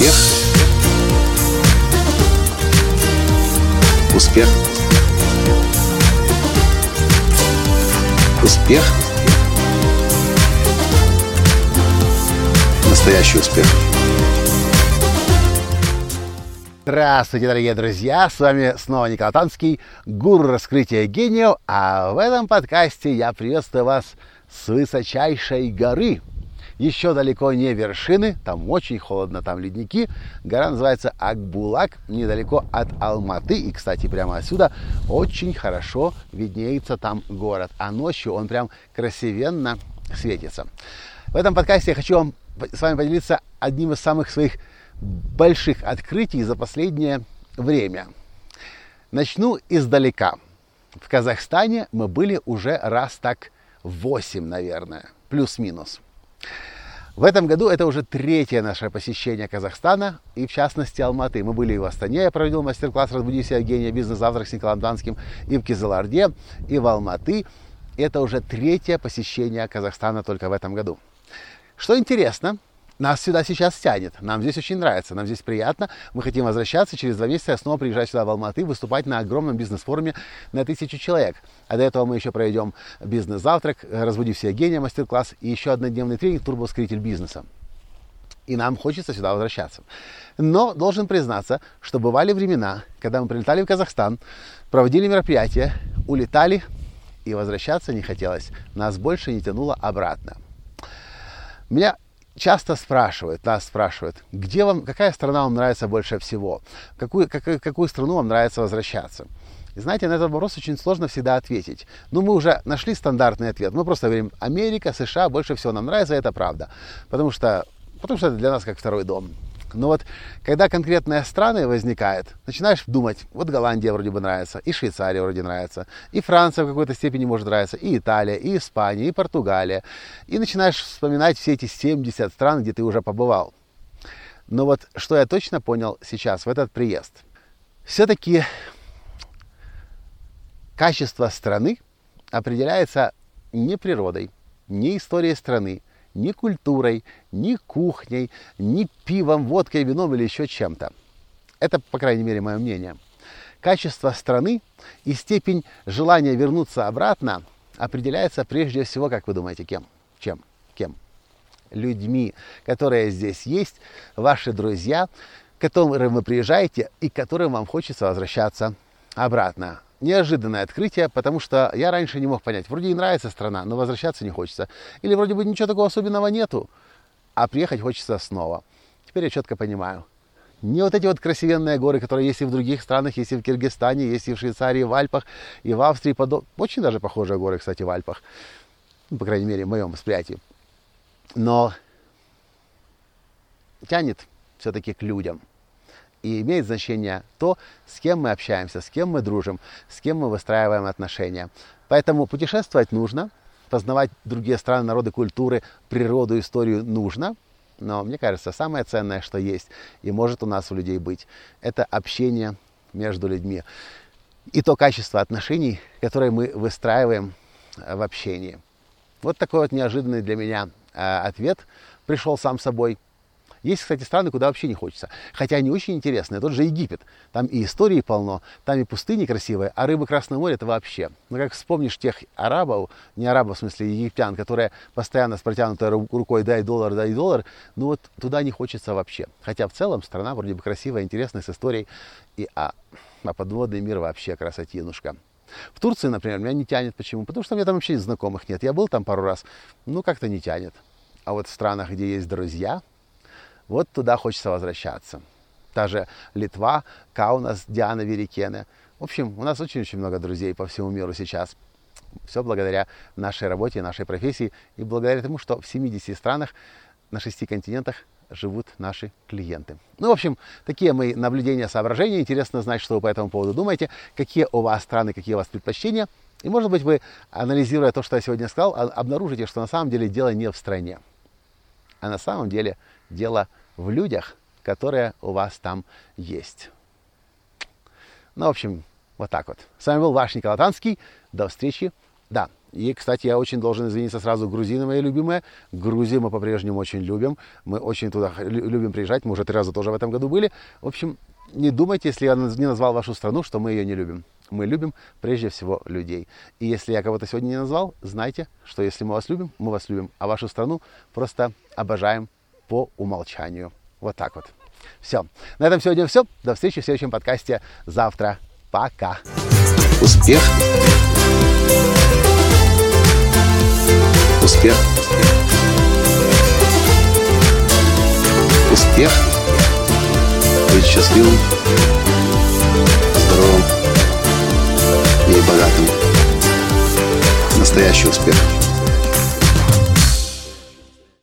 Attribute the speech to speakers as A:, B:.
A: Успех. Успех. Успех. Настоящий успех.
B: Здравствуйте, дорогие друзья! С вами снова Николай Танский, гуру раскрытия гениев, а в этом подкасте я приветствую вас с высочайшей горы. Еще далеко не вершины, там очень холодно, там ледники. Гора называется Акбулак, недалеко от Алматы. И, кстати, прямо отсюда очень хорошо виднеется там город. А ночью он прям красивенно светится. В этом подкасте я хочу вам, с вами поделиться одним из самых своих больших открытий за последнее время. Начну издалека. В Казахстане мы были уже раз так 8, наверное, плюс-минус. В этом году это уже третье наше посещение Казахстана и, в частности, Алматы. Мы были и в Астане, я проводил мастер-класс «Разбуди себя гения. Бизнес-завтрак с Николаем Данским», и в Кизыларде, и в Алматы. Это уже третье посещение Казахстана только в этом году. Что интересно, нас сюда сейчас тянет. Нам здесь очень нравится, нам здесь приятно. Мы хотим возвращаться. Через два месяца снова приезжаю сюда в Алматы, выступать на огромном бизнес-форуме на тысячу человек. А до этого мы еще проведем бизнес-завтрак, разбуди все гения, мастер-класс и еще однодневный тренинг «Турбоскритель бизнеса». И нам хочется сюда возвращаться. Но должен признаться, что бывали времена, когда мы прилетали в Казахстан, проводили мероприятия, улетали, и возвращаться не хотелось. Нас больше не тянуло обратно. Меня часто спрашивают, нас спрашивают, где вам, какая страна вам нравится больше всего, какую, как, какую страну вам нравится возвращаться. И знаете, на этот вопрос очень сложно всегда ответить. Ну, мы уже нашли стандартный ответ. Мы просто говорим, Америка, США больше всего нам нравится, это правда. Потому что, потому что это для нас как второй дом. Но вот когда конкретные страны возникают, начинаешь думать, вот Голландия вроде бы нравится, и Швейцария вроде нравится, и Франция в какой-то степени может нравиться, и Италия, и Испания, и Португалия. И начинаешь вспоминать все эти 70 стран, где ты уже побывал. Но вот что я точно понял сейчас, в этот приезд. Все-таки качество страны определяется не природой, не историей страны, ни культурой, ни кухней, ни пивом, водкой, вином или еще чем-то. Это, по крайней мере, мое мнение. Качество страны и степень желания вернуться обратно определяется прежде всего, как вы думаете, кем? Чем? Кем? Людьми, которые здесь есть, ваши друзья, к которым вы приезжаете и к которым вам хочется возвращаться обратно неожиданное открытие, потому что я раньше не мог понять. Вроде и нравится страна, но возвращаться не хочется. Или вроде бы ничего такого особенного нету, а приехать хочется снова. Теперь я четко понимаю. Не вот эти вот красивенные горы, которые есть и в других странах, есть и в Киргизстане, есть и в Швейцарии, в Альпах, и в Австрии. Подоб... Очень даже похожие горы, кстати, в Альпах. Ну, по крайней мере, в моем восприятии. Но тянет все-таки к людям – и имеет значение то, с кем мы общаемся, с кем мы дружим, с кем мы выстраиваем отношения. Поэтому путешествовать нужно, познавать другие страны, народы, культуры, природу, историю нужно. Но мне кажется, самое ценное, что есть и может у нас у людей быть, это общение между людьми. И то качество отношений, которое мы выстраиваем э, в общении. Вот такой вот неожиданный для меня э, ответ пришел сам собой – есть, кстати, страны, куда вообще не хочется. Хотя они очень интересные. Тот же Египет. Там и истории полно, там и пустыни красивые, а рыбы Красного моря это вообще. Ну, как вспомнишь тех арабов, не арабов, в смысле египтян, которые постоянно с протянутой рукой дай доллар, дай доллар, ну вот туда не хочется вообще. Хотя в целом страна вроде бы красивая, интересная, с историей. И, а, а подводный мир вообще красотинушка. В Турции, например, меня не тянет. Почему? Потому что у меня там вообще знакомых нет. Я был там пару раз, ну как-то не тянет. А вот в странах, где есть друзья, вот туда хочется возвращаться. Та же Литва, Каунас, Диана Верикене. В общем, у нас очень-очень много друзей по всему миру сейчас. Все благодаря нашей работе, нашей профессии и благодаря тому, что в 70 странах на шести континентах живут наши клиенты. Ну, в общем, такие мои наблюдения, соображения. Интересно знать, что вы по этому поводу думаете, какие у вас страны, какие у вас предпочтения. И, может быть, вы, анализируя то, что я сегодня сказал, обнаружите, что на самом деле дело не в стране, а на самом деле дело в в людях, которые у вас там есть. Ну, в общем, вот так вот. С вами был ваш Николай Танский. До встречи. Да, И, кстати, я очень должен извиниться сразу, грузины мои любимые. Грузию мы по-прежнему очень любим. Мы очень туда любим приезжать. Мы уже три раза тоже в этом году были. В общем, не думайте, если я не назвал вашу страну, что мы ее не любим. Мы любим прежде всего людей. И если я кого-то сегодня не назвал, знайте, что если мы вас любим, мы вас любим. А вашу страну просто обожаем по умолчанию. Вот так вот. Все. На этом сегодня все. До встречи в следующем подкасте завтра. Пока.
A: Успех. Успех. Успех. Быть счастливым, здоровым и богатым. Настоящий успех.